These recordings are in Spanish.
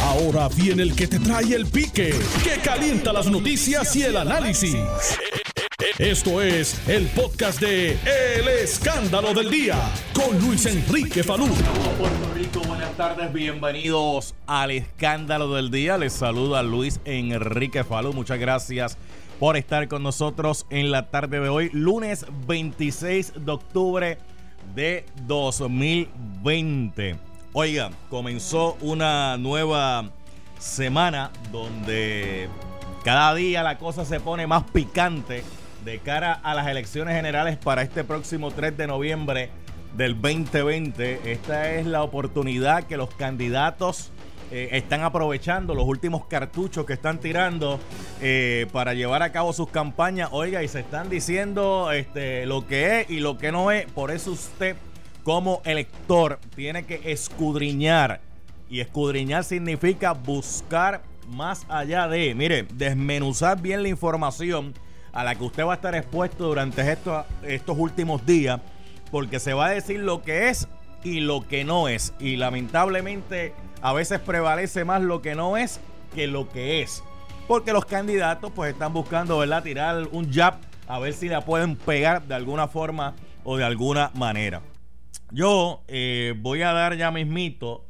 Ahora viene el que te trae el pique, que calienta las noticias y el análisis. Esto es el podcast de El Escándalo del Día con Luis Enrique Falú. Puerto buenas tardes, bienvenidos al Escándalo del Día. Les saluda Luis Enrique Falú. Muchas gracias por estar con nosotros en la tarde de hoy, lunes 26 de octubre de 2020. Oiga, comenzó una nueva semana donde cada día la cosa se pone más picante de cara a las elecciones generales para este próximo 3 de noviembre del 2020. Esta es la oportunidad que los candidatos eh, están aprovechando, los últimos cartuchos que están tirando eh, para llevar a cabo sus campañas. Oiga, y se están diciendo este, lo que es y lo que no es. Por eso usted como elector tiene que escudriñar. Y escudriñar significa buscar más allá de, mire, desmenuzar bien la información a la que usted va a estar expuesto durante estos, estos últimos días, porque se va a decir lo que es y lo que no es. Y lamentablemente a veces prevalece más lo que no es que lo que es. Porque los candidatos pues están buscando, ¿verdad? Tirar un jab a ver si la pueden pegar de alguna forma o de alguna manera. Yo eh, voy a dar ya mismito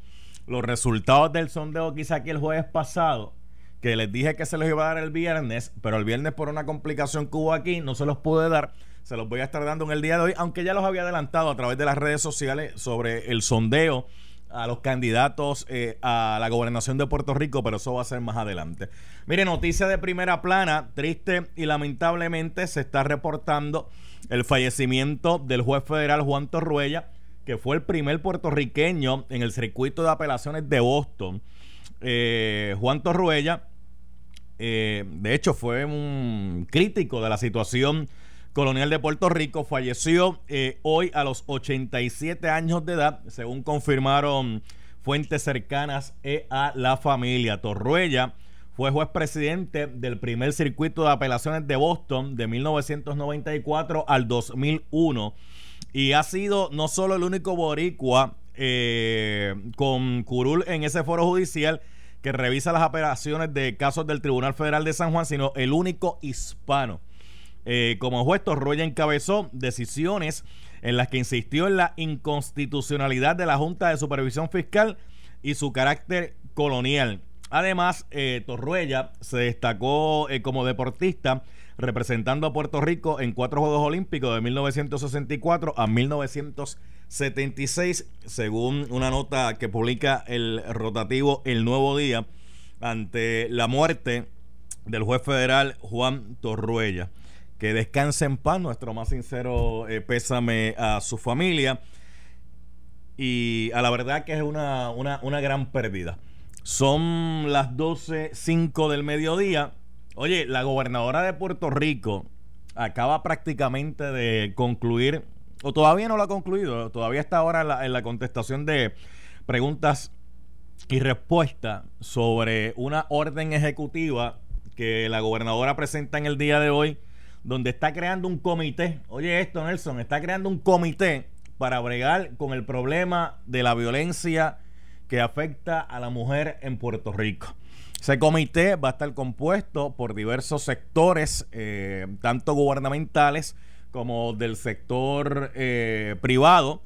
los resultados del sondeo que hice aquí el jueves pasado, que les dije que se los iba a dar el viernes, pero el viernes por una complicación que hubo aquí no se los pude dar. Se los voy a estar dando en el día de hoy, aunque ya los había adelantado a través de las redes sociales sobre el sondeo a los candidatos eh, a la gobernación de Puerto Rico, pero eso va a ser más adelante. Mire, noticia de primera plana, triste y lamentablemente se está reportando el fallecimiento del juez federal Juan Torruella que fue el primer puertorriqueño en el circuito de apelaciones de Boston. Eh, Juan Torruella, eh, de hecho, fue un crítico de la situación colonial de Puerto Rico. Falleció eh, hoy a los 87 años de edad, según confirmaron fuentes cercanas a la familia. Torruella fue juez presidente del primer circuito de apelaciones de Boston de 1994 al 2001 y ha sido no solo el único boricua eh, con curul en ese foro judicial que revisa las operaciones de casos del Tribunal Federal de San Juan, sino el único hispano. Eh, como juez, Torroya encabezó decisiones en las que insistió en la inconstitucionalidad de la Junta de Supervisión Fiscal y su carácter colonial. Además, eh, Torruella se destacó eh, como deportista representando a Puerto Rico en cuatro Juegos Olímpicos de 1964 a 1976, según una nota que publica el rotativo El Nuevo Día, ante la muerte del juez federal Juan Torruella. Que descanse en paz, nuestro más sincero eh, pésame a su familia. Y a la verdad que es una, una, una gran pérdida. Son las 12.05 del mediodía. Oye, la gobernadora de Puerto Rico acaba prácticamente de concluir, o todavía no lo ha concluido, todavía está ahora en la, contestación de preguntas y respuestas sobre una orden ejecutiva que la gobernadora presenta en el día de hoy, donde está creando un comité. Oye, esto, Nelson, está creando un comité para bregar con el problema de la violencia que afecta a la mujer en Puerto Rico. Ese comité va a estar compuesto por diversos sectores, eh, tanto gubernamentales como del sector eh, privado,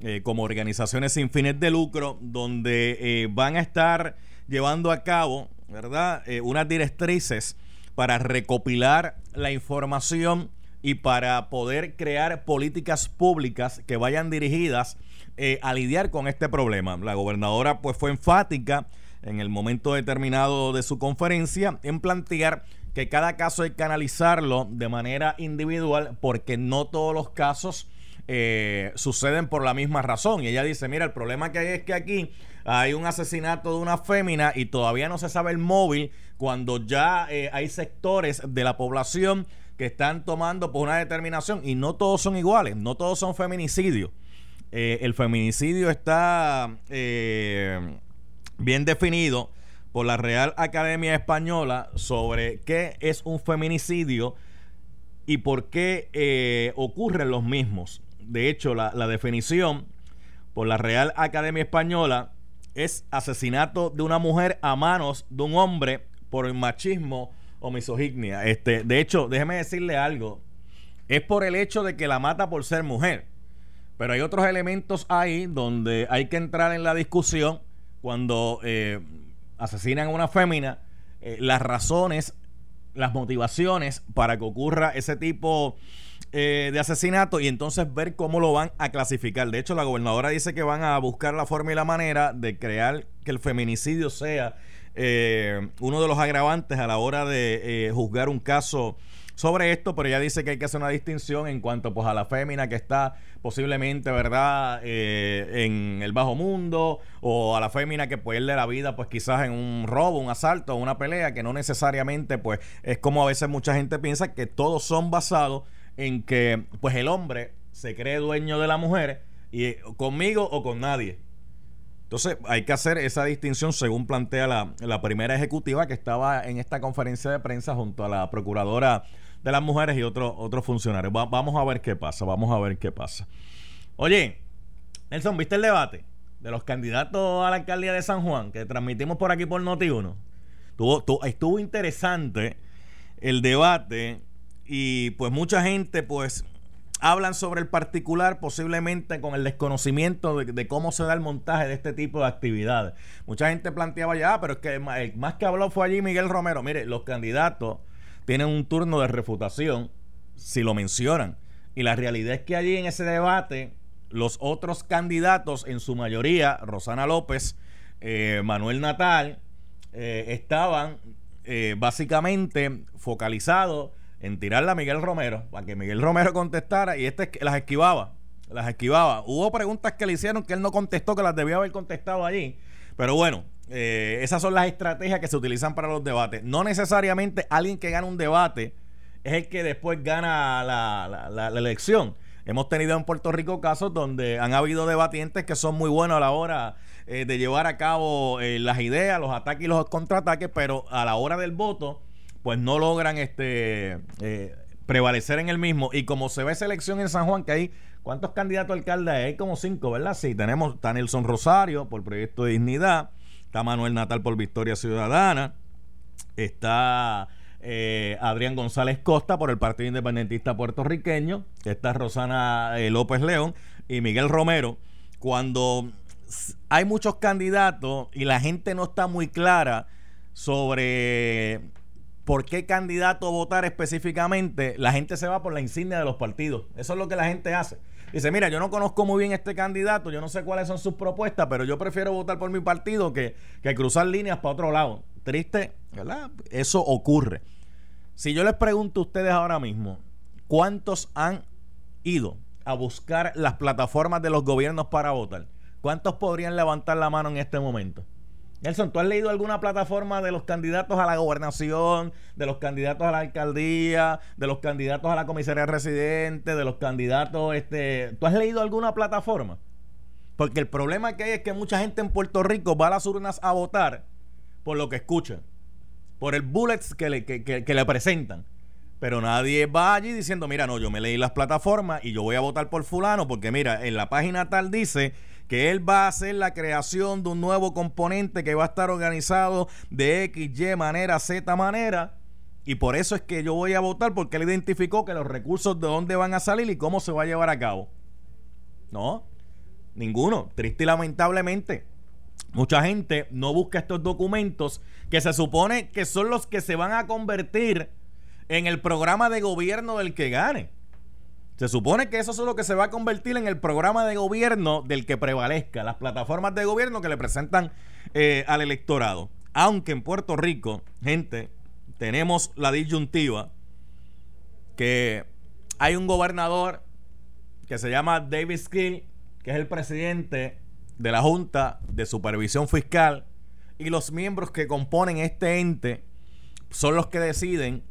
eh, como organizaciones sin fines de lucro, donde van a estar llevando a cabo, ¿verdad?, unas directrices para recopilar la información y para poder crear políticas públicas que vayan dirigidas a lidiar con este problema. La gobernadora pues fue enfática en el momento determinado de su conferencia en plantear que cada caso hay que analizarlo de manera individual porque no todos los casos eh, suceden por la misma razón. Y ella dice, mira, el problema que hay es que aquí hay un asesinato de una fémina y todavía no se sabe el móvil cuando ya eh, hay sectores de la población que están tomando por una determinación y no todos son iguales, no todos son feminicidios. Eh, el feminicidio está bien definido por la Real Academia Española sobre qué es un feminicidio y por qué eh, ocurren los mismos. De hecho, la, definición por la Real Academia Española es asesinato de una mujer a manos de un hombre por el machismo o misoginia. Este, de hecho, déjeme decirle algo. Es por el hecho de que la mata por ser mujer. Pero hay otros elementos ahí donde hay que entrar en la discusión cuando eh, asesinan a una fémina, eh, las razones, las motivaciones para que ocurra ese tipo eh, de asesinato y entonces ver cómo lo van a clasificar. De hecho, la gobernadora dice que van a buscar la forma y la manera de crear que el feminicidio sea uno de los agravantes a la hora de juzgar un caso sobre esto, pero ella dice que hay que hacer una distinción en cuanto pues a la fémina que está posiblemente, ¿verdad?, eh, en el bajo mundo, o a la fémina que pierde la vida, pues quizás en un robo, un asalto, una pelea, que no necesariamente, pues es como a veces mucha gente piensa que todos son basados en que, pues el hombre se cree dueño de la mujer, y conmigo o con nadie. Entonces hay que hacer esa distinción según plantea la, la, primera ejecutiva que estaba en esta conferencia de prensa junto a la procuradora de las mujeres y otros otros funcionarios. vamos a ver qué pasa, vamos a ver qué pasa. Oye, Nelson, ¿viste el debate de los candidatos a la alcaldía de San Juan que transmitimos por aquí por Noti1? Estuvo, interesante el debate y pues mucha gente pues hablan sobre el particular posiblemente con el desconocimiento de, cómo se da el montaje de este tipo de actividades. Mucha gente planteaba ya, ah, pero es que el más que habló fue allí Miguel Romero. Mire, los candidatos tienen un turno de refutación si lo mencionan. Y la realidad es que allí en ese debate, los otros candidatos, en su mayoría, Rosana López, eh, Manuel Natal, eh, estaban eh, básicamente focalizados en tirarle a Miguel Romero, para que Miguel Romero contestara y este las esquivaba, las esquivaba. Hubo preguntas que le hicieron que él no contestó, que las debía haber contestado allí. Pero bueno, eh, esas son las estrategias que se utilizan para los debates. No necesariamente alguien que gana un debate es el que después gana la, elección. Hemos tenido en Puerto Rico casos donde han habido debatientes que son muy buenos a la hora eh, de llevar a cabo eh, las ideas, los ataques y los contraataques, pero a la hora del voto, pues no logran este prevalecer en el mismo. Y como se ve esa elección en San Juan, que hay ¿cuántos candidatos a alcalde hay? Como cinco, ¿verdad? Sí, tenemos Nelson Rosario por Proyecto de Dignidad. Está Manuel Natal por Victoria Ciudadana. Está eh, Adrián González Costa por el Partido Independentista Puertorriqueño. Está Rosana eh, López León y Miguel Romero. Cuando hay muchos candidatos y la gente no está muy clara sobre por qué candidato votar específicamente, la gente se va por la insignia de los partidos. Eso es lo que la gente hace. Dice, mira, yo no conozco muy bien este candidato, yo no sé cuáles son sus propuestas, pero yo prefiero votar por mi partido que, que cruzar líneas para otro lado. Triste, ¿verdad? Eso ocurre. Si yo les pregunto a ustedes ahora mismo, ¿cuántos han ido a buscar las plataformas de los gobiernos para votar? ¿Cuántos podrían levantar la mano en este momento? Nelson, ¿tú has leído alguna plataforma de los candidatos a la gobernación, de los candidatos a la alcaldía, de los candidatos a la comisaría residente, de los candidatos, este, ¿tú has leído alguna plataforma? Porque el problema que hay es que mucha gente en Puerto Rico va a las urnas a votar por lo que escuchan, por el bullets que le, que le presentan. Pero nadie va allí diciendo, mira, no, yo me leí las plataformas y yo voy a votar por fulano porque mira, en la página tal dice que él va a hacer la creación de un nuevo componente que va a estar organizado de X, Y manera, Z manera. Y por eso es que yo voy a votar porque él identificó que los recursos de dónde van a salir y cómo se va a llevar a cabo. No, ninguno. Triste y lamentablemente. Mucha gente no busca estos documentos que se supone que son los que se van a convertir en el programa de gobierno del que gane. Se supone que eso es lo que se va a convertir en el programa de gobierno del que prevalezca, las plataformas de gobierno que le presentan eh, al electorado. Aunque en Puerto Rico, gente, tenemos la disyuntiva que hay un gobernador que se llama David Skill, que es el presidente de la Junta de Supervisión Fiscal, y los miembros que componen este ente son los que deciden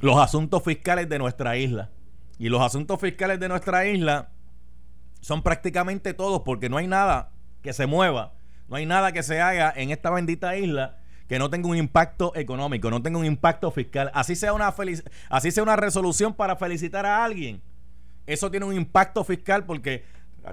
los asuntos fiscales de nuestra isla. Y los asuntos fiscales de nuestra isla son prácticamente todos porque no hay nada que se mueva, no hay nada que se haga en esta bendita isla que no tenga un impacto económico, no tenga un impacto fiscal. Así sea una así sea una resolución para felicitar a alguien. Eso tiene un impacto fiscal porque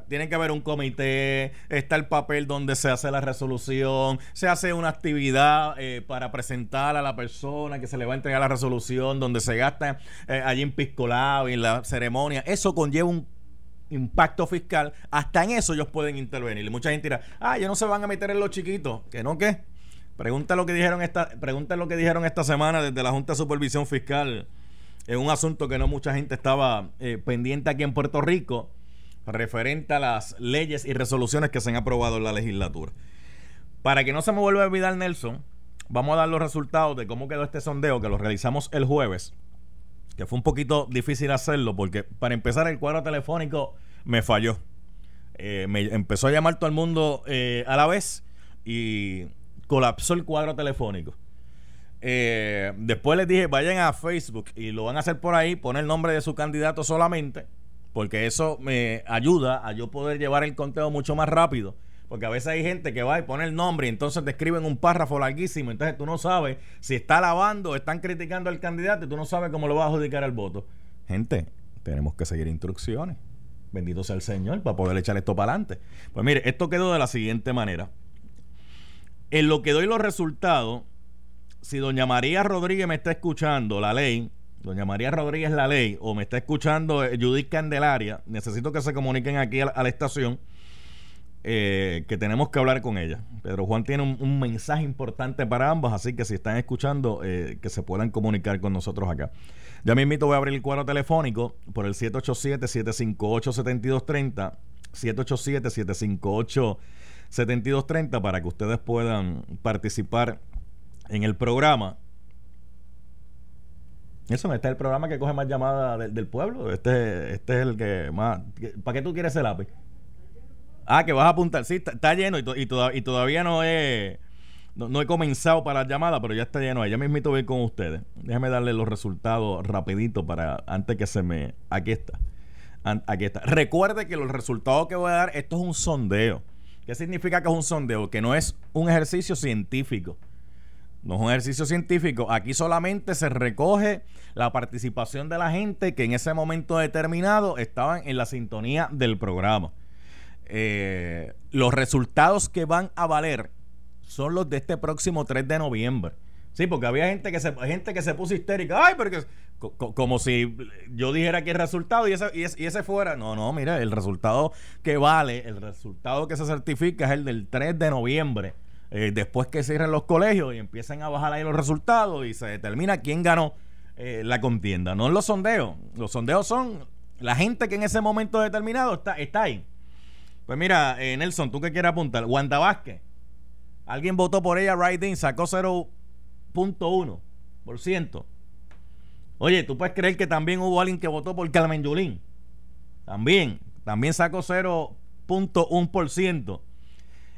tiene que haber un comité, está el papel donde se hace la resolución, se hace una actividad eh, para presentar a la persona que se le va a entregar la resolución, donde se gasta eh, allí en piscolado y en la ceremonia. Eso conlleva un impacto fiscal. Hasta en eso ellos pueden intervenir. Mucha gente dirá, ah, ya no se van a meter en los chiquitos. ¿Que no qué? Pregunta lo que dijeron esta, pregunta lo que dijeron esta semana desde la Junta de Supervisión Fiscal en un asunto que no mucha gente estaba eh, pendiente aquí en Puerto Rico, referente a las leyes y resoluciones que se han aprobado en la legislatura. Para que no se me vuelva a olvidar, Nelson, vamos a dar los resultados de cómo quedó este sondeo que lo realizamos el jueves, que fue un poquito difícil hacerlo porque para empezar el cuadro telefónico me falló. Eh, me empezó a llamar todo el mundo eh, a la vez y colapsó el cuadro telefónico. Eh, después les dije, vayan a Facebook y lo van a hacer por ahí, poner el nombre de su candidato solamente, porque eso me ayuda a yo poder llevar el conteo mucho más rápido. Porque a veces hay gente que va y pone el nombre y entonces te escriben un párrafo larguísimo. Entonces tú no sabes si está alabando o están criticando al candidato y tú no sabes cómo lo va a adjudicar el voto. Gente, tenemos que seguir instrucciones. Bendito sea el Señor para poder echar esto para adelante. Pues mire, esto quedó de la siguiente manera. En lo que doy los resultados, si doña María Rodríguez me está escuchando, la ley, doña María Rodríguez la ley, o me está escuchando eh, Judith Candelaria, necesito que se comuniquen aquí a la, estación, eh, que tenemos que hablar con ella. Pedro Juan tiene un, mensaje importante para ambos, así que si están escuchando, eh, que se puedan comunicar con nosotros acá. Ya mismito voy a abrir el cuadro telefónico por el 787-758-7230, 787-758 7230 para que ustedes puedan participar en el programa. Eso no está el programa que coge más llamadas del, pueblo. Este, este es el que más. ¿Para qué tú quieres el lápiz? Ah, que vas a apuntar. Sí, está, lleno y, todavía no he, no, he comenzado para la llamada, pero ya está lleno. Ya a ver con ustedes. Déjame darle los resultados rapidito para antes que se me... Aquí está. Aquí está. Recuerde que los resultados que voy a dar, esto es un sondeo. ¿Qué significa que es un sondeo? Que no es un ejercicio científico. No es un ejercicio científico. Aquí solamente se recoge la participación de la gente que en ese momento determinado estaban en la sintonía del programa. Eh, los resultados que van a valer son los de este próximo 3 de noviembre. Sí, porque había gente que se, gente que se puso histérica. Ay, porque como si yo dijera que el resultado y ese, y ese, fuera. No, no, mira, el resultado que vale, el resultado que se certifica es el del 3 de noviembre. Eh, después que cierren los colegios y empiezan a bajar ahí los resultados y se determina quién ganó eh, la contienda. No los sondeos. Los sondeos son la gente que en ese momento determinado está, ahí. Pues mira, eh, Nelson, ¿tú qué quieres apuntar? Wanda Vázquez. Alguien votó por ella, right sacó 0.1%. Oye, ¿tú puedes creer que también hubo alguien que votó por Carmen Yulín? También, también sacó 0.1%.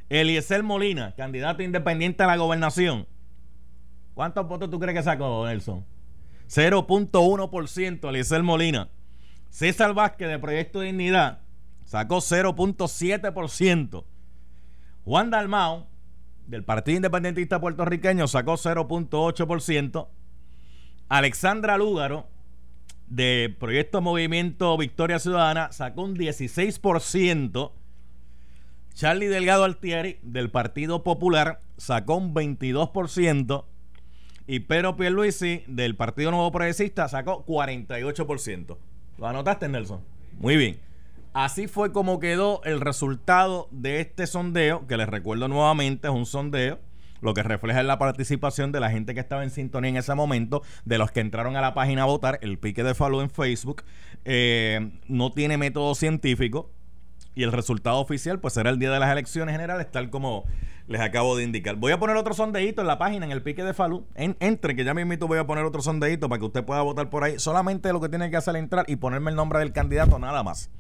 Eliezer Molina, candidato independiente a la gobernación. ¿Cuántos votos tú crees que sacó, Nelson? 0.1% Eliezer Molina. César Vázquez de Proyecto Dignidad sacó 0.7%. Juan Dalmao, del Partido Independentista Puertorriqueño, sacó 0.8%. Alexandra Lúgaro, de Proyecto Movimiento Victoria Ciudadana, sacó un 16%. Charlie Delgado Altieri, del Partido Popular, sacó un 22%. Y Pedro Pierluisi, del Partido Nuevo Progresista, sacó 48%. ¿Lo anotaste, Nelson? Muy bien. Así fue como quedó el resultado de este sondeo, que les recuerdo nuevamente, es un sondeo lo que refleja la participación de la gente que estaba en sintonía en ese momento, de los que entraron a la página a votar, el pique de Falú en Facebook, eh, no tiene método científico y el resultado oficial pues será el día de las elecciones generales, tal como les acabo de indicar. Voy a poner otro sondeíto en la página, en el pique de Falú. entre, que ya me invito, voy a poner otro sondeíto para que usted pueda votar por ahí. Solamente lo que tiene que hacer es entrar y ponerme el nombre del candidato, nada más.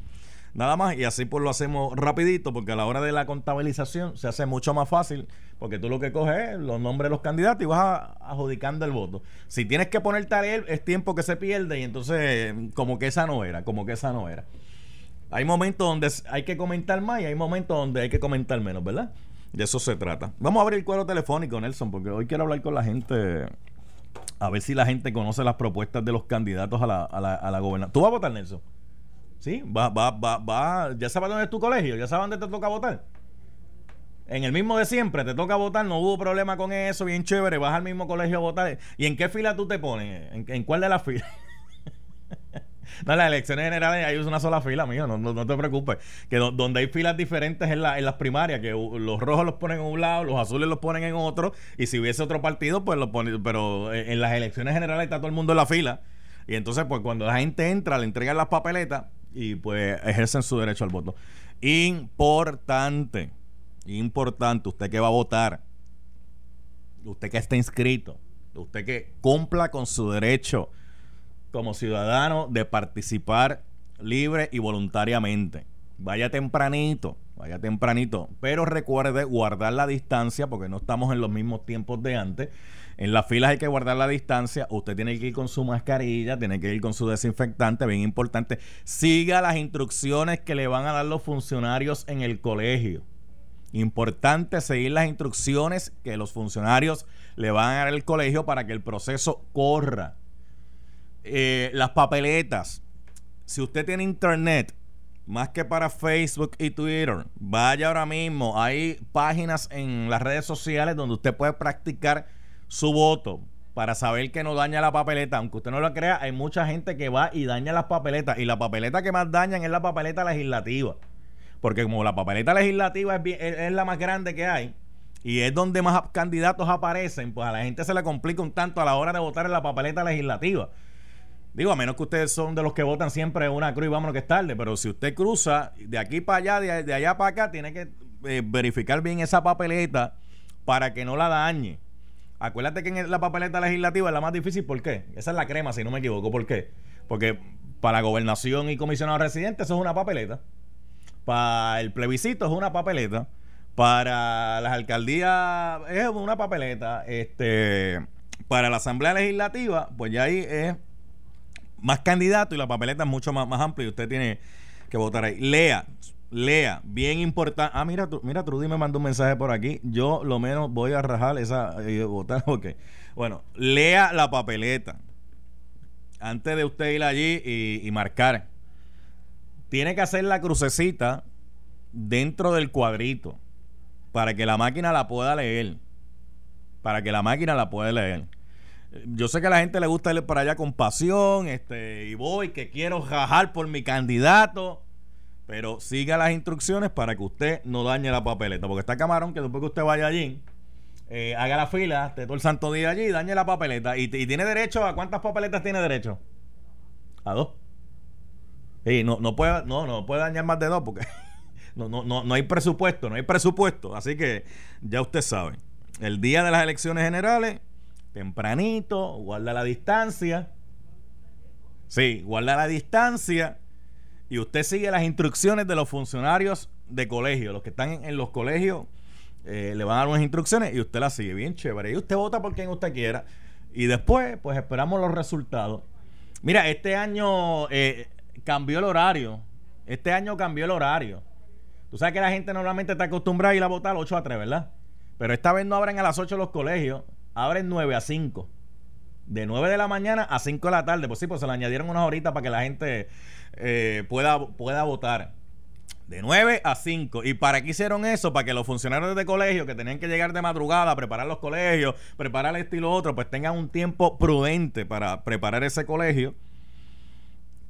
Nada más, y así pues lo hacemos rapidito, porque a la hora de la contabilización se hace mucho más fácil, porque tú lo que coges es los nombres de los candidatos y vas adjudicando el voto. Si tienes que ponerte a leer, es tiempo que se pierde y entonces como que esa no era, como que esa no era. Hay momentos donde hay que comentar más y hay momentos donde hay que comentar menos, ¿verdad? De eso se trata. Vamos a abrir el cuadro telefónico, Nelson, porque hoy quiero hablar con la gente, a ver si la gente conoce las propuestas de los candidatos a la, a la, a la. ¿Tú vas a votar, Nelson? Sí, va, va, va, va. Ya sabes dónde es tu colegio, ya sabes dónde te toca votar. En el mismo de siempre, te toca votar, no hubo problema con eso, bien chévere, vas al mismo colegio a votar. ¿Y en qué fila tú te pones? ¿En, cuál de las filas? No, las elecciones generales hay una sola fila, amigo, no, te preocupes. Que donde hay filas diferentes en, la, en las primarias, que los rojos los ponen en un lado, los azules los ponen en otro, y si hubiese otro partido, pues lo ponen. Pero en las elecciones generales está todo el mundo en la fila. Y entonces, pues cuando la gente entra, le entregan las papeletas y pues ejercen su derecho al voto. Importante importante, usted que va a votar, usted que está inscrito, usted que cumpla con su derecho como ciudadano de participar libre y voluntariamente. Vaya tempranito, vaya tempranito, pero recuerde guardar la distancia porque no estamos en los mismos tiempos de antes. En las filas hay que guardar la distancia. Usted tiene que ir con su mascarilla, tiene que ir con su desinfectante, bien importante. Siga las instrucciones que le van a dar los funcionarios en el colegio. Importante seguir las instrucciones que los funcionarios le van a dar al colegio para que el proceso corra. Eh, las papeletas. Si usted tiene internet, más que para Facebook y Twitter, vaya ahora mismo. Hay páginas en las redes sociales donde usted puede practicar su voto para saber que no daña la papeleta. Aunque usted no lo crea, hay mucha gente que va y daña las papeletas. Y la papeleta que más dañan es la papeleta legislativa. Porque como la papeleta legislativa es, la más grande que hay y es donde más candidatos aparecen, pues a la gente se le complica un tanto a la hora de votar en la papeleta legislativa. Digo, a menos que ustedes son de los que votan siempre una cruz y vámonos que es tarde, pero si usted cruza de aquí para allá, de, allá para acá, tiene que eh, verificar bien esa papeleta para que no la dañe. Acuérdate que en la papeleta legislativa es la más difícil, ¿por qué? Esa es la crema, si no me equivoco, ¿por qué? Porque para gobernación y comisionado residente eso es una papeleta. Para el plebiscito es una papeleta. Para las alcaldías es una papeleta. Este, para la Asamblea Legislativa, pues ya ahí es más candidato y la papeleta es mucho más, más amplia y usted tiene que votar ahí. Lea, lea, bien importante. Ah, mira, mira, Trudy me mandó un mensaje por aquí. Yo lo menos voy a rajar esa y votar. Ok. Bueno, lea la papeleta antes de usted ir allí y marcar tiene que hacer la crucecita dentro del cuadrito para que la máquina la pueda leer. Para que la máquina la pueda leer. Yo sé que a la gente le gusta ir para allá con pasión, este, y voy, que quiero jajar por mi candidato. Pero siga las instrucciones para que usted no dañe la papeleta. Porque está camarón que después que usted vaya allí, eh, haga la fila, esté todo el santo día allí y dañe la papeleta. Y, y tiene derecho a cuántas papeletas tiene derecho? A dos no, no, puede, no, no puede dañar más de dos porque no, no, no, no hay presupuesto, no hay presupuesto. Así que ya usted sabe. El día de las elecciones generales, tempranito, guarda la distancia. Sí, guarda la distancia. Y usted sigue las instrucciones de los funcionarios de colegio. Los que están en, los colegios eh, le van a dar unas instrucciones y usted las sigue bien chévere. Y usted vota por quien usted quiera. Y después, pues esperamos los resultados. Mira, este año eh, cambió el horario. Este año cambió el horario. Tú sabes que la gente normalmente está acostumbrada a ir a votar 8 a 3, ¿verdad? Pero esta vez no abren a las 8 los colegios, abren 9 a 5. De 9 de la mañana a 5 de la tarde. Pues sí, pues se le añadieron unas horitas para que la gente eh, pueda, pueda votar. De 9 a 5. ¿Y para qué hicieron eso? Para que los funcionarios de colegio que tenían que llegar de madrugada a preparar los colegios, preparar esto y lo otro, pues tengan un tiempo prudente para preparar ese colegio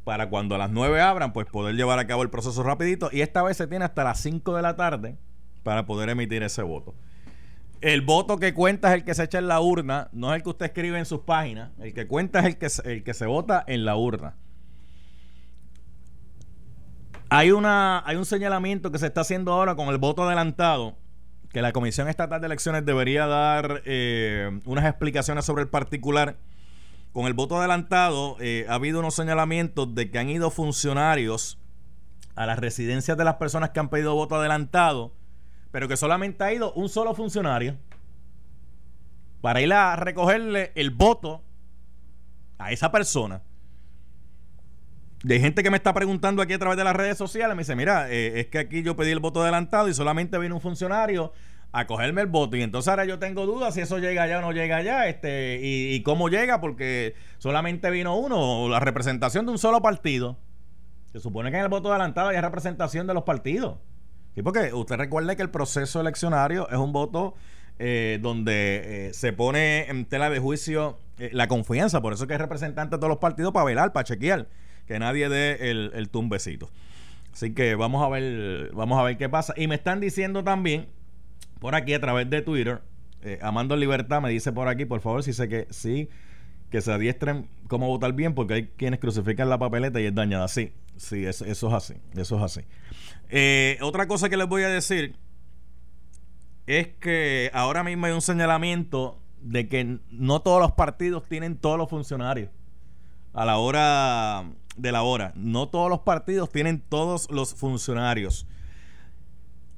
para cuando a las 9 abran, pues poder llevar a cabo el proceso rapidito. Y esta vez se tiene hasta las 5 de la tarde para poder emitir ese voto. El voto que cuenta es el que se echa en la urna, no es el que usted escribe en sus páginas. El que cuenta es el que, el que se vota en la urna. Hay, una, hay un señalamiento que se está haciendo ahora con el voto adelantado, que la Comisión Estatal de Elecciones debería dar eh, unas explicaciones sobre el particular con el voto adelantado eh, ha habido unos señalamientos de que han ido funcionarios a las residencias de las personas que han pedido voto adelantado, pero que solamente ha ido un solo funcionario para ir a recogerle el voto a esa persona. De gente que me está preguntando aquí a través de las redes sociales, me dice, mira, eh, es que aquí yo pedí el voto adelantado y solamente vino un funcionario a cogerme el voto. Y entonces ahora yo tengo dudas si eso llega allá o no llega allá, este, y, cómo llega, porque solamente vino uno, la representación de un solo partido. Se supone que en el voto adelantado hay representación de los partidos. Sí, porque usted recuerde que el proceso eleccionario es un voto eh, donde eh, se pone en tela de juicio eh, la confianza. Por eso que hay representantes de todos los partidos para velar, para chequear, que nadie dé el, el tumbecito. Así que vamos a ver, vamos a ver qué pasa. Y me están diciendo también, por aquí a través de Twitter, Amando Libertad me dice por aquí, por favor, si sé que sí, que se adiestren cómo votar bien, porque hay quienes crucifican la papeleta y es dañada. Sí, sí, eso, eso es así, eso es así. Eh, otra cosa que les voy a decir es que ahora mismo hay un señalamiento de que no todos los partidos tienen todos los funcionarios a la hora de la hora. No todos los partidos tienen todos los funcionarios.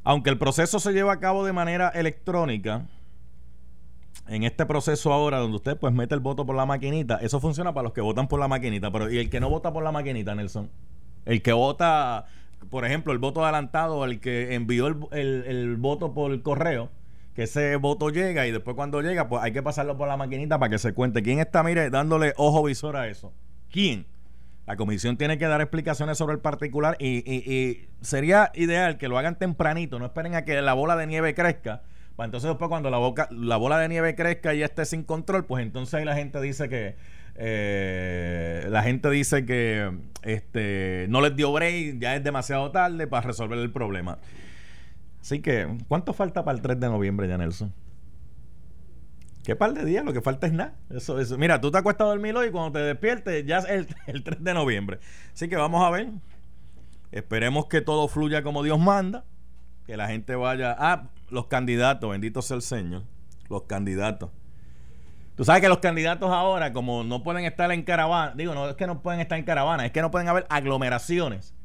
Aunque el proceso se lleva a cabo de manera electrónica, en este proceso ahora donde usted pues mete el voto por la maquinita, eso funciona para los que votan por la maquinita, pero ¿y el que no vota por la maquinita, Nelson? El que vota por ejemplo, el voto adelantado, el que envió el, voto por el correo, que ese voto llega y después cuando llega, pues hay que pasarlo por la maquinita para que se cuente. ¿Quién está, mire, dándole ojo visor a eso? ¿Quién? La comisión tiene que dar explicaciones sobre el particular y, sería ideal que lo hagan tempranito, no esperen a que la bola de nieve crezca. Para entonces después cuando la, boca, la bola de nieve crezca y ya esté sin control, pues entonces ahí la gente dice que eh, la gente dice que este, no les dio break, ya es demasiado tarde para resolver el problema. Así que, ¿cuánto falta para el 3 de noviembre ya, Nelson? ¿Qué par de días? Lo que falta es nada. Eso, eso. Mira, tú te acuestas a dormir hoy y cuando te despiertes ya es el, el 3 de noviembre. Así que vamos a ver. Esperemos que todo fluya como Dios manda. Que la gente vaya. Ah, los candidatos, bendito sea el Señor. Los candidatos. Tú sabes que los candidatos ahora, como no pueden estar en caravana, digo, no es que no pueden estar en caravana, es que no pueden haber aglomeraciones.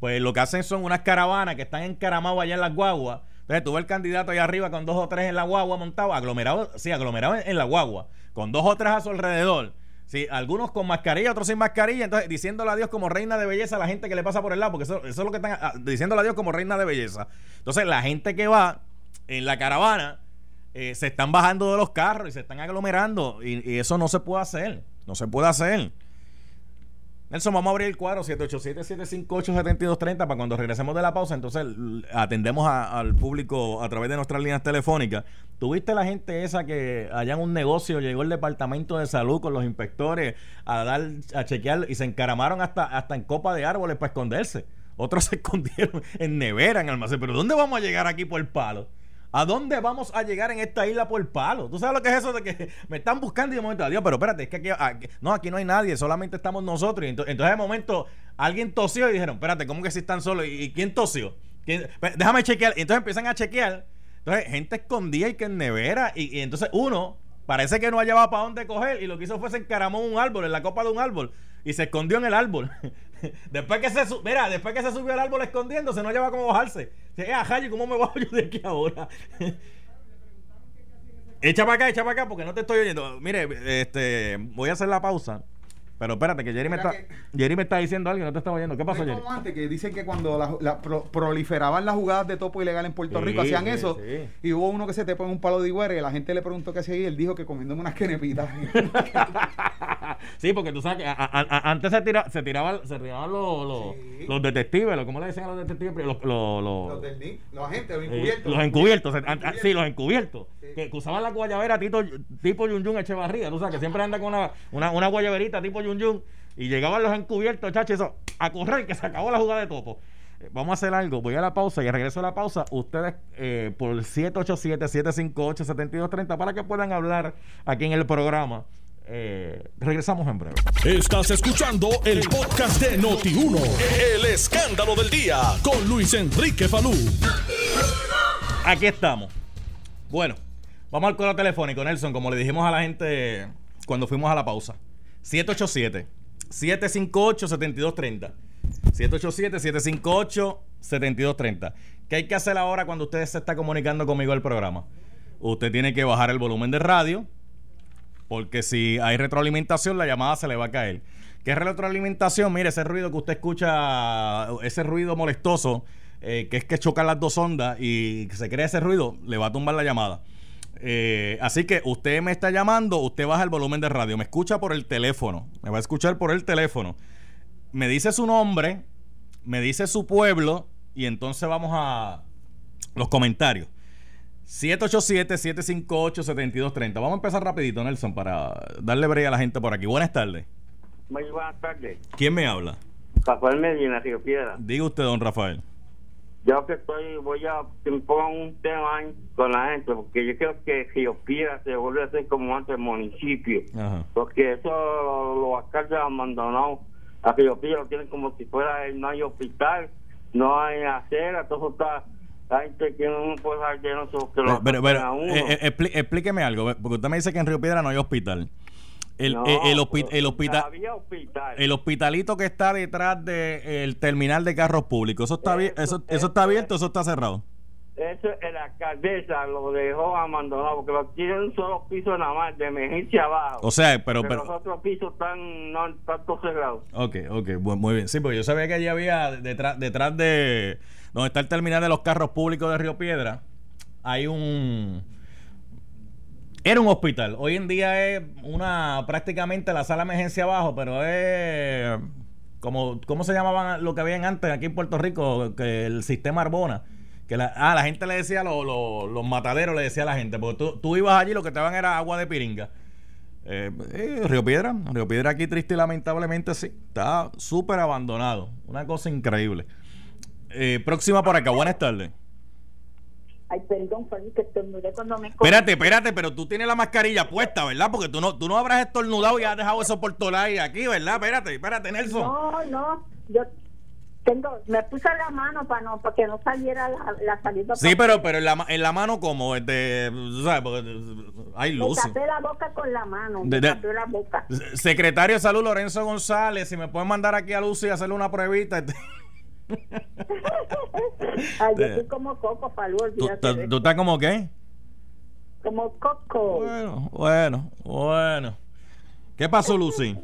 Pues lo que hacen son unas caravanas que están encaramados allá en las guaguas. Entonces tú ves el candidato allá arriba con dos o tres en la guagua montado, aglomerado, sí, aglomerado en, la guagua, con dos o tres a su alrededor. Sí, algunos con mascarilla, otros sin mascarilla, entonces diciéndole a Dios como reina de belleza a la gente que le pasa por el lado, porque eso, eso es lo que están ah, diciéndole a Dios como reina de belleza. Entonces la gente que va en la caravana eh, se están bajando de los carros y se están aglomerando. Y, eso no se puede hacer. No se puede hacer. Nelson, vamos a abrir el cuadro 787-758-7230 para cuando regresemos de la pausa. Entonces atendemos al público a través de nuestras líneas telefónicas. ¿Tuviste la gente esa que allá en un negocio llegó el departamento de salud con los inspectores a dar a chequear y se encaramaron hasta, hasta en copa de árboles para esconderse? Otros se escondieron en nevera, en almacén. Pero ¿dónde vamos a llegar aquí por el palo? ¿A dónde vamos a llegar en esta isla por palo? ¿Tú sabes lo que es eso de que me están buscando y de momento, Dios, pero espérate, es que aquí, no, aquí no hay nadie, solamente estamos nosotros. Y entonces, de momento alguien tosió y dijeron, espérate, ¿cómo que si están solos? ¿Y, quién tosió? Déjame chequear. Y entonces empiezan a chequear. Entonces, gente escondida y que en nevera. Y, entonces uno parece que no ha llevado para dónde coger y lo que hizo fue se encaramó en un árbol, en la copa de un árbol y se escondió en el árbol. después que se mira, después que se subió al árbol escondiéndose, no lleva cómo bajarse. Eh, Javi, ¿cómo me bajo yo de aquí ahora? echa para acá, echa para acá, porque no te estoy oyendo. Mire, este, voy a hacer la pausa. Pero espérate, que Jerry, me está, Jerry me está diciendo algo no te estaba oyendo. ¿Qué pasó, Jerry? Antes, que dicen que cuando la, proliferaban las jugadas de topo ilegal en Puerto Rico, hacían eso. Y hubo uno que se te pone un palo de iguera y la gente le preguntó qué hacía y él dijo que comiéndome unas quenepitas. sí, porque tú sabes que antes se, tira, se tiraban, se tiraban los, los, detectives, ¿cómo le decían a los detectives? Los, los, los, los agentes, los encubiertos. los encubiertos, sí, los encubiertos. Que, usaban la guayabera tipo, tipo Yun Yun Echevarría, tú sabes, que siempre anda con una, una, una guayaberita tipo Yun Yun. Y llegaban los encubiertos, chacho, eso, a correr, que se acabó la jugada de topo. Eh, vamos a hacer algo. Voy a la pausa y regreso a la pausa. Ustedes eh, por 787-758-7230 para que puedan hablar aquí en el programa. Eh, regresamos en breve. Estás escuchando el podcast de Noti1. El escándalo del día con Luis Enrique Falú. Aquí estamos. Bueno, vamos al correo telefónico, Nelson, como le dijimos a la gente cuando fuimos a la pausa. 787 758 7230. 787-758-7230. ¿Qué hay que hacer ahora cuando usted se está comunicando conmigo el programa? Usted tiene que bajar el volumen de radio, porque si hay retroalimentación, la llamada se le va a caer. ¿Qué es retroalimentación? Mire, ese ruido que usted escucha, ese ruido molestoso, eh, que es que chocan las dos ondas y se crea ese ruido, le va a tumbar la llamada. Eh, así que usted me está llamando, usted baja el volumen de radio, me escucha por el teléfono, me va a escuchar por el teléfono me dice su nombre me dice su pueblo y entonces vamos a los comentarios. 787-758-7230. Vamos a empezar rapidito, Nelson, para darle breve a la gente por aquí. Buenas tardes. Muy buenas tardes. ¿Quién me habla? Rafael Medina, Río Piedra. Diga usted, don Rafael. Yo que estoy, voy a pongan un tema con la gente, porque yo creo que Río Piedra se vuelve a ser como antes el municipio. Ajá. Porque eso los alcaldes abandonados a Río Piedra lo tienen como si fuera, no hay hospital, no hay acera, todo está Pero, pero, pero, eh, eh, explí- explíqueme algo, porque usted me dice que en Río Piedra no hay hospital. El, No, eh, el, hospi- pero el hospital el hospitalito que está detrás del terminal de carros públicos, ¿eso está, Eso- eso, eso está abierto o eso está cerrado? Eso, la alcaldesa lo dejó abandonado porque lo tienen un solo piso nada más de emergencia abajo. O sea, pero... pero, pero los otros pisos están, no, están todos cerrados. Ok, ok, muy bien. Sí, porque yo sabía que allí había, detrás, detrás de donde está el terminal de los carros públicos de Río Piedra, hay un... Era un hospital. Hoy en día es una prácticamente la sala de emergencia abajo, pero es como ¿cómo se llamaban lo que habían antes aquí en Puerto Rico? Que el sistema Arbona. Que la, ah, la gente le decía, lo- lo- los mataderos le decía a la gente, porque tú, tú ibas allí lo que te daban era agua de piringa. Eh, eh, Río Piedra, Río Piedra aquí triste y lamentablemente sí, está súper abandonado, una cosa increíble. Eh, próxima por acá, buenas tardes. Ay, perdón, Fanny, que estornudé cuando me Espérate, espérate, pero tú tienes la mascarilla puesta, ¿verdad? Porque tú no, tú no habrás estornudado y has dejado eso por ahí aquí, ¿verdad? Espérate, espérate, Nelson. No, no, yo tengo, me puse la mano para no, para que no saliera la, la salida. Sí, pero, pero en la, en la mano como, este, ¿sabes? Porque hay Me luz. tapé la boca con la mano, me de- tapé la boca. Secretario de Salud Lorenzo González, si me pueden mandar aquí a Lucy a hacerle una pruebita. este. Ay, yo soy como coco, Falú, ¿Tú, olvídate tú- estás como qué? Como coco. Bueno, bueno, bueno. ¿Qué pasó, Lucy?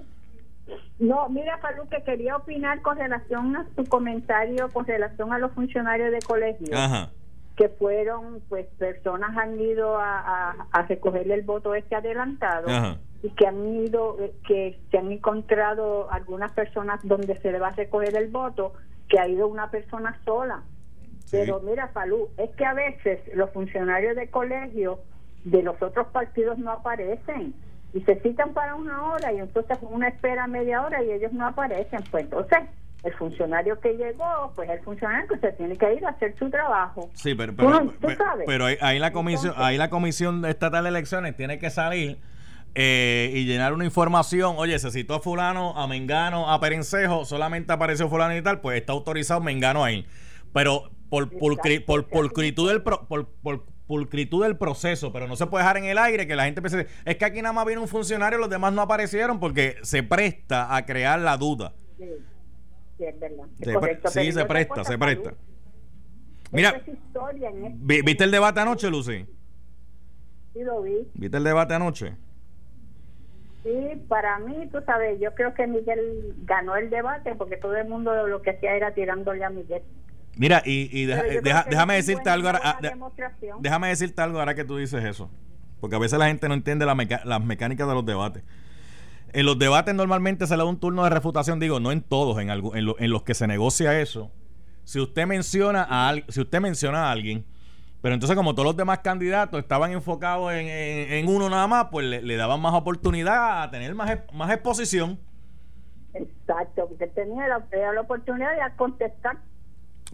No, mira, Falú, que quería opinar con relación a tu comentario con relación a los funcionarios de colegio. Ajá. que fueron, pues, personas han ido a, a, a recoger el voto este adelantado Ajá. y que han ido, eh, que se han encontrado algunas personas donde se le va a recoger el voto, que ha ido una persona sola. Sí. Pero mira, Falú, es que a veces los funcionarios de colegio de los otros partidos no aparecen y se citan para una hora y entonces uno espera media hora y ellos no aparecen. Pues entonces el funcionario que llegó, pues el funcionario que se tiene que ir a hacer su trabajo. Sí, pero, Tú pero, pero- sabes. pero ahí, ahí la comisión, Entonces- ahí la comisión estatal de elecciones tiene que salir eh, y llenar una información. Oye, se citó a fulano, a Mengano, a Perencejo, solamente apareció fulano y tal, pues está autorizado Mengano ahí. Pero por pulcri- por, pulcritud del pro- por, por pulcritud del proceso, pero no se puede dejar en el aire que la gente piense, es que aquí nada más viene un funcionario, los demás no aparecieron porque se presta a crear la duda. Sí, sí, es verdad. Es Se pre- correcto, sí, se presta, se presta. Mira, es historia vi- ¿viste el debate anoche, Lucy? sí lo vi. ¿Viste el debate anoche? Sí, para mí, tú sabes, yo creo que Miguel ganó el debate porque todo el mundo lo que hacía era tirándole a Miguel. Mira, y, y deja- yo deja- déjame decirte algo ahora. ah, déjame decirte algo ahora que tú dices eso. Porque a veces la gente no entiende la meca- las mecánicas de los debates. En los debates normalmente se le da un turno de refutación, digo, no en todos, en, algu- en, lo- en los que se negocia eso. Si usted menciona a al- si usted menciona a alguien, pero entonces como todos los demás candidatos estaban enfocados en, en- en uno nada más, pues le, le daban más oportunidad a tener más, más exposición. Exacto, porque tenía la, la oportunidad de contestar.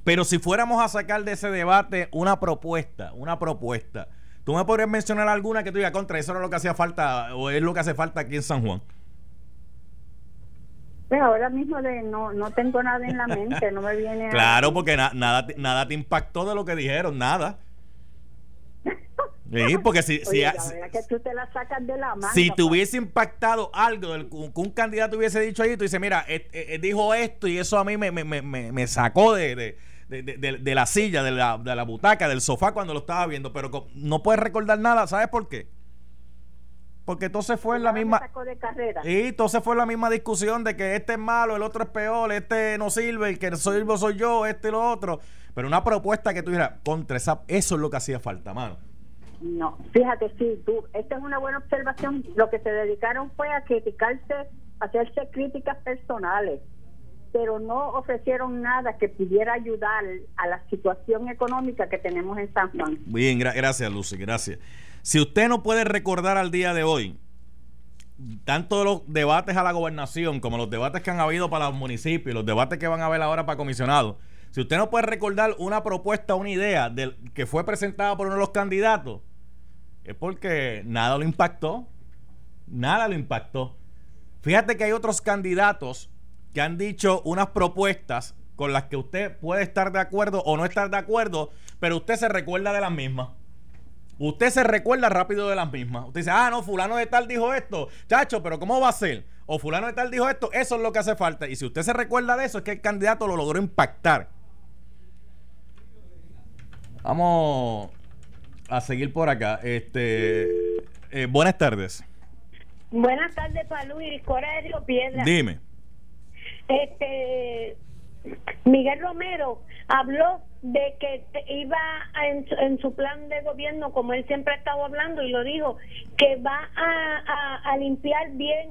Pero si fuéramos a sacar de ese debate una propuesta, una propuesta, ¿tú me podrías mencionar alguna que tú digas contra eso era lo que hacía falta o es lo que hace falta aquí en San Juan? Pero ahora mismo de, no, no tengo nada en la mente, no me viene a- Claro, porque na- nada, nada te impactó de lo que dijeron, nada. Sí, porque si, si, Oye, la si- que tú te la sacas de la mano. si te hubiese impactado algo que un candidato hubiese dicho ahí, tú dices, mira, eh, eh, dijo esto y eso a mí me, me, me, me- me sacó de, de, de- de- de- de la silla, de la, de la butaca, del sofá cuando lo estaba viendo, pero no puedes recordar nada, ¿sabes por qué? Porque entonces fue en la misma... Y entonces fue la misma discusión de que este es malo, el otro es peor, este no sirve, el que sirve soy yo, este y lo otro. Pero una propuesta que tú dijeras, contra esa, eso es lo que hacía falta, mano. No, fíjate, sí, tú, esta es una buena observación. Lo que se dedicaron fue a criticarse, a hacerse críticas personales. pero no ofrecieron nada que pudiera ayudar a la situación económica que tenemos en San Juan. Bien, gracias Lucy, gracias. Si usted no puede recordar al día de hoy, tanto los debates a la gobernación como los debates que han habido para los municipios, los debates que van a haber ahora para comisionados, si usted no puede recordar una propuesta, una idea del, que fue presentada por uno de los candidatos, es porque nada lo impactó. Nada lo impactó. Fíjate que hay otros candidatos que han dicho unas propuestas con las que usted puede estar de acuerdo o no estar de acuerdo, pero usted se recuerda de las mismas. Usted se recuerda rápido de las mismas. Usted dice, ah, no, fulano de tal dijo esto. Chacho, pero ¿cómo va a ser? O fulano de tal dijo esto. Eso es lo que hace falta. Y si usted se recuerda de eso, es que el candidato lo logró impactar. Vamos a seguir por acá. Este, eh, buenas tardes. Buenas tardes, Palú y Cora de Río Piedra. Dime. Este, Miguel Romero habló de que iba en, su plan de gobierno, como él siempre ha estado hablando y lo dijo, que va a, limpiar bien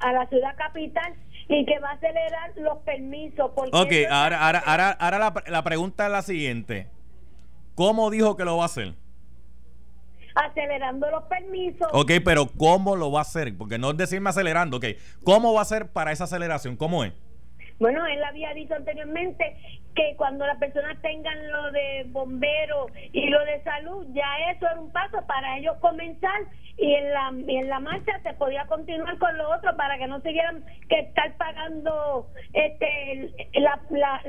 a, la ciudad capital y que va a acelerar los permisos. Ok, ahora, ahora, ahora, ahora la, la pregunta es la siguiente. ¿Cómo dijo que lo va a hacer? Acelerando los permisos. Ok, pero ¿cómo lo va a hacer? Porque no es decirme acelerando, ok. ¿Cómo va a ser para esa aceleración? ¿Cómo es? Bueno, él había dicho anteriormente que cuando las personas tengan lo de bomberos y lo de salud, ya eso era un paso para ellos comenzar y en la, en la marcha se podía continuar con lo otro para que no tuvieran que estar pagando este la, la,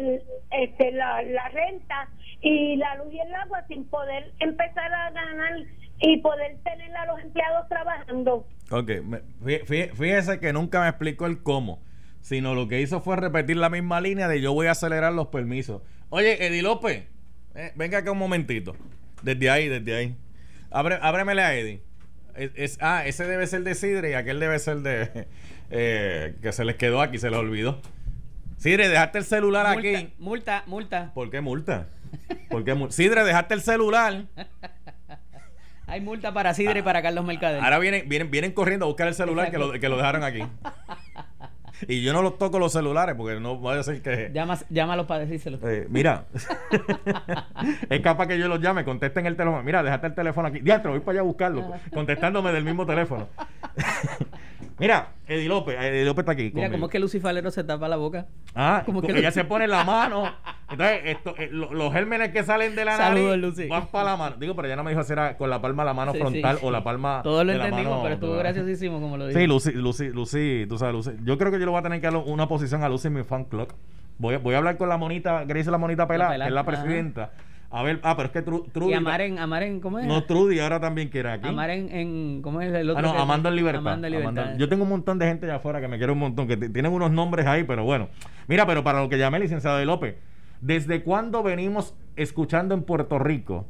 este, la, la renta y la luz y el agua sin poder empezar a ganar y poder tener a los empleados trabajando. Ok, fíjese que nunca me explicó el cómo, sino lo que hizo fue repetir la misma línea de yo voy a acelerar los permisos. Oye, Eddie López, eh, venga acá un momentito. Desde ahí, desde ahí. Abre, ábremele a Eddie. Es, ah, ese debe ser de Sidre y aquel debe ser de... Eh, que se les quedó aquí, se les olvidó. Sidre, dejaste el celular aquí. Multa, multa. ¿Por qué multa? ¿Por qué multa? Sidre, dejaste el celular. Hay multa para Sidre y para Carlos Mercader. Ahora vienen, vienen, vienen corriendo a buscar el celular que lo, que lo dejaron aquí. Y yo no los toco los celulares porque no voy a ser que. llámalos para decírselo. Eh, mira, es capaz que yo los llame, contesten el teléfono. Mira, déjate el teléfono aquí. Diantro, voy para allá a buscarlo, contestándome del mismo teléfono. Mira, Eddie López, Eddie López está aquí. Mira, ¿cómo es que Lucy Falero se tapa la boca? Ah, como que ella se pone la mano. Entonces, esto, eh, los gérmenes que salen de la Saludos, Lucy. van para la mano. Digo, pero ella no me dijo si era con la palma de la mano frontal o la palma. Todo lo entendimos, pero estuvo graciosísimo como lo dijo. Sí, Lucy, Lucy, Lucy, tú sabes, Lucy. Yo creo que yo le voy a tener que dar una posición a Lucy en mi fan club. Voy, voy a hablar con la monita, dice la monita pelada, que es la presidenta. A ver, ah, pero es que Trudy. Y Amaren, Amaren, ¿cómo es? No, Trudy ahora también quiere aquí. Amaren en, ¿cómo es el otro? Ah, no, Amanda en Libertad. Amanda en Libertad. Yo tengo un montón de gente allá afuera que me quiere un montón, que tienen unos nombres ahí, pero bueno. Mira, pero para lo que llamé licenciado de López, ¿desde cuándo venimos escuchando en Puerto Rico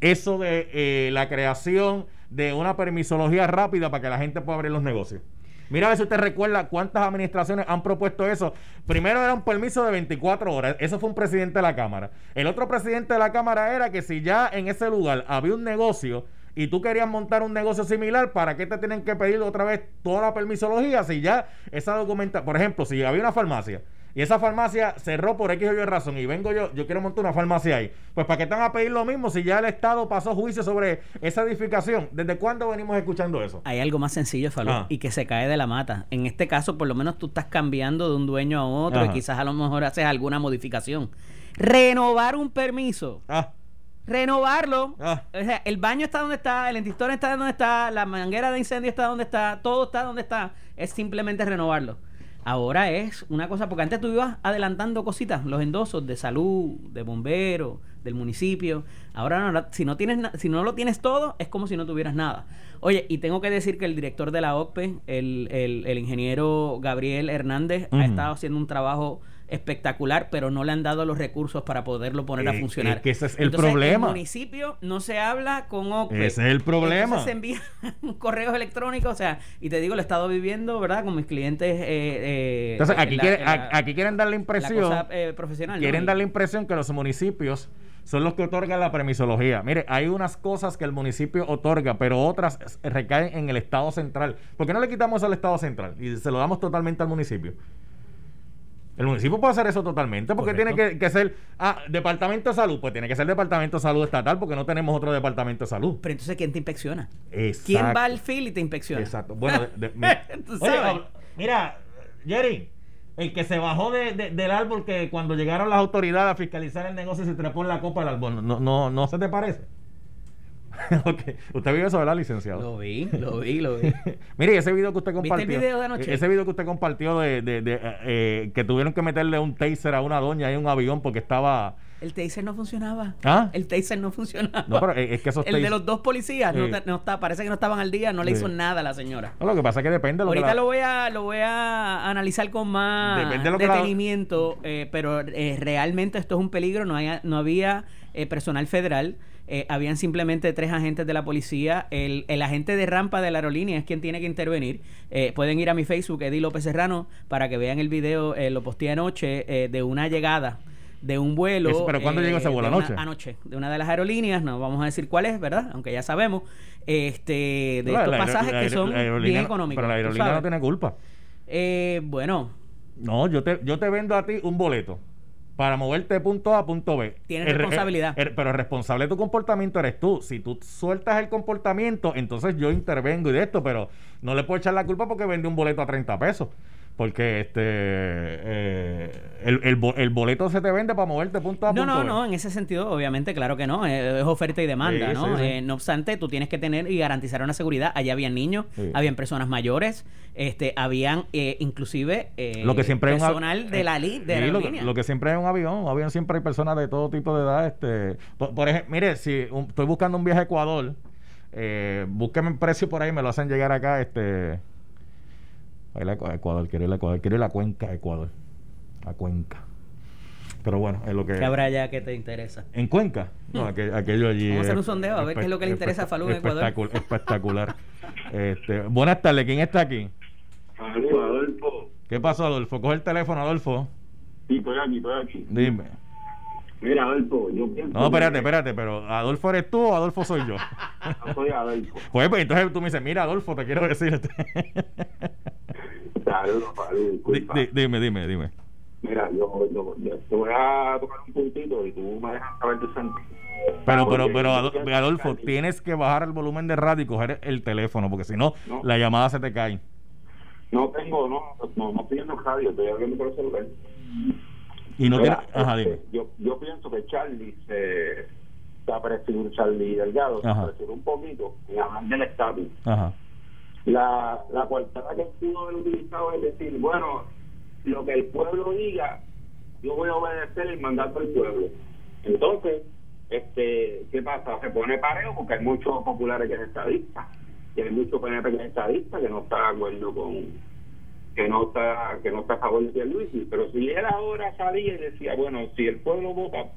eso de eh, la creación de una permisología rápida para que la gente pueda abrir los negocios? Mira a ver si usted recuerda cuántas administraciones han propuesto eso. Primero era un permiso de 24 horas. Eso fue un presidente de la Cámara. El otro presidente de la Cámara era que si ya en ese lugar había un negocio y tú querías montar un negocio similar, ¿para qué te tienen que pedir otra vez toda la permisología? Si ya esa documenta, por ejemplo, si había una farmacia y esa farmacia cerró por X o Y razón y vengo yo, yo quiero montar una farmacia ahí. Pues ¿para qué están a pedir lo mismo si ya el Estado pasó juicio sobre esa edificación? ¿Desde cuándo venimos escuchando eso? Hay algo más sencillo, Falú, ah. y que se cae de la mata. En este caso, por lo menos tú estás cambiando de un dueño a otro y quizás a lo mejor haces alguna modificación. Renovar un permiso. Ah renovarlo. Ah. O sea, el baño está donde está, el entistón está donde está, la manguera de incendio está donde está, todo está donde está. Es simplemente renovarlo. Ahora es una cosa, porque antes tú ibas adelantando cositas, los endosos de salud, de bomberos, del municipio. Ahora no, si no tienes si no lo tienes todo, es como si no tuvieras nada. Oye, y tengo que decir que el director de la OPE, el, el, ingeniero Gabriel Hernández, ha estado haciendo un trabajo espectacular, pero no le han dado los recursos para poderlo poner a eh, funcionar. que ese es el problema. En el municipio no se habla con OPE. Ese es el problema. se envían correos electrónicos, o sea, y te digo, lo he estado viviendo, ¿verdad? Con mis clientes. Eh, eh, Entonces, aquí, aquí quieren dar la impresión. profesional. Quieren dar la impresión que los municipios son los que otorgan la permisología. Mire, hay unas cosas que el municipio otorga, pero otras recaen en el Estado central. ¿Por qué no le quitamos al Estado central y se lo damos totalmente al municipio? El municipio puede hacer eso totalmente porque tiene que, ser, ah, departamento de salud, pues tiene que ser departamento de salud estatal porque no tenemos otro departamento de salud. Pero entonces, ¿quién te inspecciona? ¿Quién va al fil y te inspecciona? Exacto. Bueno, mira, Jerry, el que se bajó del árbol que cuando llegaron las autoridades a fiscalizar el negocio se trepó en la copa del árbol, ¿no, no, no se te parece? okay. Usted vio eso, ¿verdad, licenciado? Lo vi, lo vi, lo vi. Mire, ese video que usted compartió. ¿Viste el video de anoche? Ese video que usted compartió de, de, de eh, que tuvieron que meterle un taser a una doña en un avión porque estaba. El taser no funcionaba. ¿Ah? El taser no funcionaba. No, pero es que esos El de los dos policías no, no, está, parece que no estaban al día, no le hizo nada a la señora. No, lo que pasa es que depende de lo Ahorita lo voy a lo voy a analizar con más detenimiento, eh, pero eh, realmente esto es un peligro, no, hay, no había personal federal eh, habían simplemente tres agentes de la policía. El, el, agente de rampa de la aerolínea es quien tiene que intervenir. Eh, pueden ir a mi Facebook, Eddie López Serrano, para que vean el video. Eh, lo posteé anoche de una llegada de un vuelo. ¿Pero cuándo llegó ese vuelo? ¿Anoche? anoche. De una de las aerolíneas, no vamos a decir cuál es, ¿verdad? Aunque ya sabemos. este De estos pasajes que son bien económicos. Pero la aerolínea no tiene culpa. bueno. No, yo te, yo te vendo a ti un boleto para moverte de punto A a punto B. Tienes responsabilidad. pero el responsable de tu comportamiento eres tú. Si tú sueltas el comportamiento, entonces yo intervengo y de esto, pero no le puedo echar la culpa porque vende un boleto a 30 pesos porque este eh, el, el, boleto se te vende para moverte punto a punto. No, no, no, en ese sentido, obviamente, claro que no, es, oferta y demanda, ¿no? Eh, no obstante, tú tienes que tener y garantizar una seguridad. Allá habían niños, habían personas mayores, este, habían eh, inclusive lo que siempre personal de la, li, de lo, lo, que siempre es un avión, un avión siempre hay personas de todo tipo de edad. Este, por, ejemplo, mire, si estoy buscando un viaje a Ecuador, eh, búsqueme un precio por ahí, me lo hacen llegar acá, este Ecuador, quiero ir a Ecuador, quiero ir a la cuenca de Ecuador. A Cuenca. Pero bueno, es lo que. ¿Qué habrá ya que te interesa? ¿En Cuenca? No, hmm. aquello allí. Vamos a hacer un sondeo a ver qué es lo que le interesa a Falú en Ecuador. Espectacular. este, buenas tardes, ¿quién está aquí? Adolfo. ¿Qué pasó, Adolfo? Coge el teléfono, Adolfo. Sí, estoy aquí, estoy aquí. Dime. Mira, Adolfo, yo pienso. No, espérate, espérate, pero ¿Adolfo eres tú o Adolfo soy yo? no soy Adolfo. Pues, pues entonces tú me dices, mira, Adolfo, te quiero decirte. Dime, dime, dime. Mira, yo, yo, te voy a tocar un puntito y tú me dejas saber tu sentido. Pero, pero, pero, Adolfo, tienes que bajar el volumen de radio y coger el teléfono, porque si no, la llamada se te cae. No tengo, no, no, no estoy en radio, estoy hablando por el celular. Y no tiene, ajá, este, Yo, yo pienso que Charlie se, se apreció, Charlie Delgado, se apreció un poquito en hablar del estatus. Ajá la, la coartada que pudo haber utilizado es decir, bueno, lo que el pueblo diga, yo voy a obedecer el mandato del pueblo. Entonces, este, ¿qué pasa? Se pone parejo porque hay muchos populares que es estadistas y hay muchos PNP que es estadista que no está de acuerdo con que no está que no está a favor de Luis pero si él ahora salía y decía bueno si el pueblo vota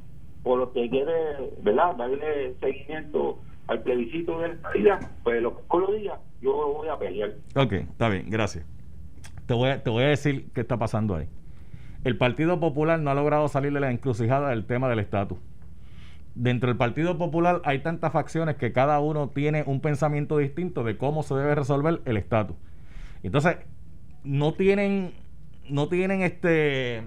por lo que quiere verdad darle seguimiento al plebiscito de la vida pues lo que lo diga yo voy a pelear. Ok, está bien, gracias. Te voy, a, te voy a decir qué está pasando ahí. El Partido Popular no ha logrado salir de la encrucijada del tema del estatus. Dentro del Partido Popular hay tantas facciones que cada uno tiene un pensamiento distinto de cómo se debe resolver el estatus. Entonces, no tienen, no tienen este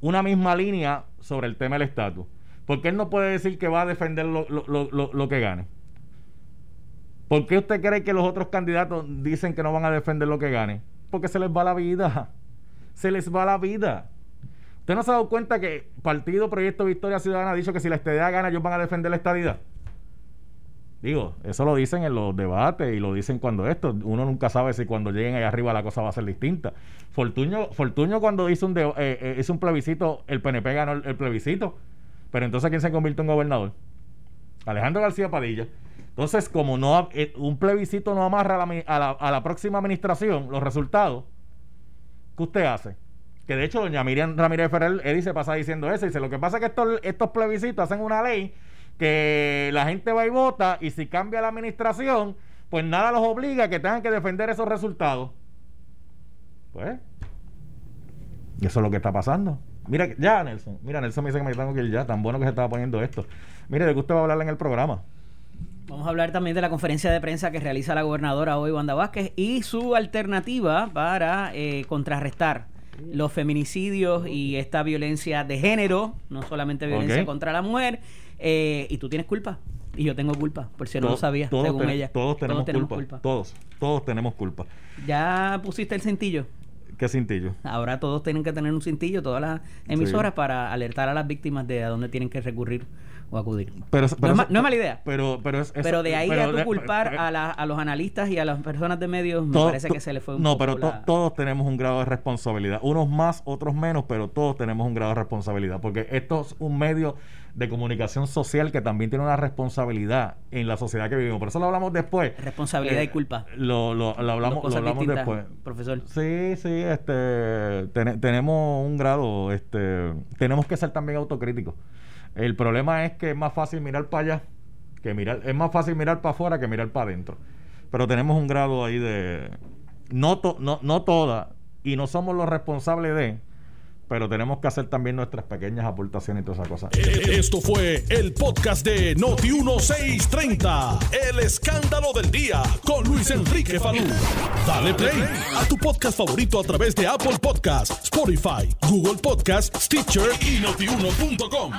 una misma línea sobre el tema del estatus. Porque él no puede decir que va a defender lo, lo, lo, lo que gane. ¿Por qué usted cree que los otros candidatos dicen que no van a defender lo que gane? Porque se les va la vida. Se les va la vida. ¿Usted no se ha dado cuenta que Partido Proyecto Victoria Ciudadana ha dicho que si la estadía gana, ellos van a defender la estadidad? Digo, eso lo dicen en los debates y lo dicen cuando esto. Uno nunca sabe si cuando lleguen ahí arriba la cosa va a ser distinta. Fortuño, Fortuño cuando hizo un, eh, eh, hizo un plebiscito, el PNP ganó el plebiscito. Pero entonces, ¿quién se convirtió en gobernador? Alejandro García Padilla. Entonces, como no eh, un plebiscito no amarra a la, a, la, próxima administración los resultados, ¿qué usted hace? Que de hecho, doña Miriam Ramírez Ferrer Eddy se pasa diciendo eso. Dice, lo que pasa es que estos, estos plebiscitos hacen una ley que la gente va y vota y si cambia la administración, pues nada los obliga a que tengan que defender esos resultados. Pues, eso es lo que está pasando. Mira, ya Nelson, mira, Nelson me dice que me tengo que ir ya, tan bueno que se estaba poniendo esto. Mire, ¿de qué usted va a hablar en el programa? Vamos a hablar también de la conferencia de prensa que realiza la gobernadora hoy, Wanda Vázquez, y su alternativa para eh, contrarrestar los feminicidios y esta violencia de género, no solamente violencia contra la mujer, eh, y tú tienes culpa. Y yo tengo culpa, por si no lo sabía, según ella. Todos tenemos, culpa, Todos, todos tenemos culpa. ¿Ya pusiste el cintillo? ¿Qué cintillo? Ahora todos tienen que tener un cintillo, todas las emisoras, para alertar a las víctimas de a dónde tienen que recurrir o acudir. Pero, no, es, mala idea. Pero, pero, pero de ahí a culpar a, la, a, los analistas y a las personas de medios, me parece que se le fue un No, pero todos tenemos un grado de responsabilidad. Unos más, otros menos, pero todos tenemos un grado de responsabilidad. Porque esto es un medio de comunicación social que también tiene una responsabilidad en la sociedad que vivimos. Por eso lo hablamos después. Responsabilidad y eh, culpa. Lo, lo, hablamos, lo hablamos después. Profesor. Sí, sí, este, tenemos un grado, este, tenemos que ser también autocríticos. El problema es que es más fácil mirar para allá que mirar, es más fácil mirar para afuera que mirar para adentro. Pero tenemos un grado ahí de no, no, no toda y no somos los responsables de pero tenemos que hacer también nuestras pequeñas aportaciones y todas esas cosas. Esto fue el podcast de Noti 1630, El escándalo del día con Luis Enrique Falú. Dale play a tu podcast favorito a través de Apple Podcasts, Spotify, Google Podcasts, Stitcher y notiuno.com.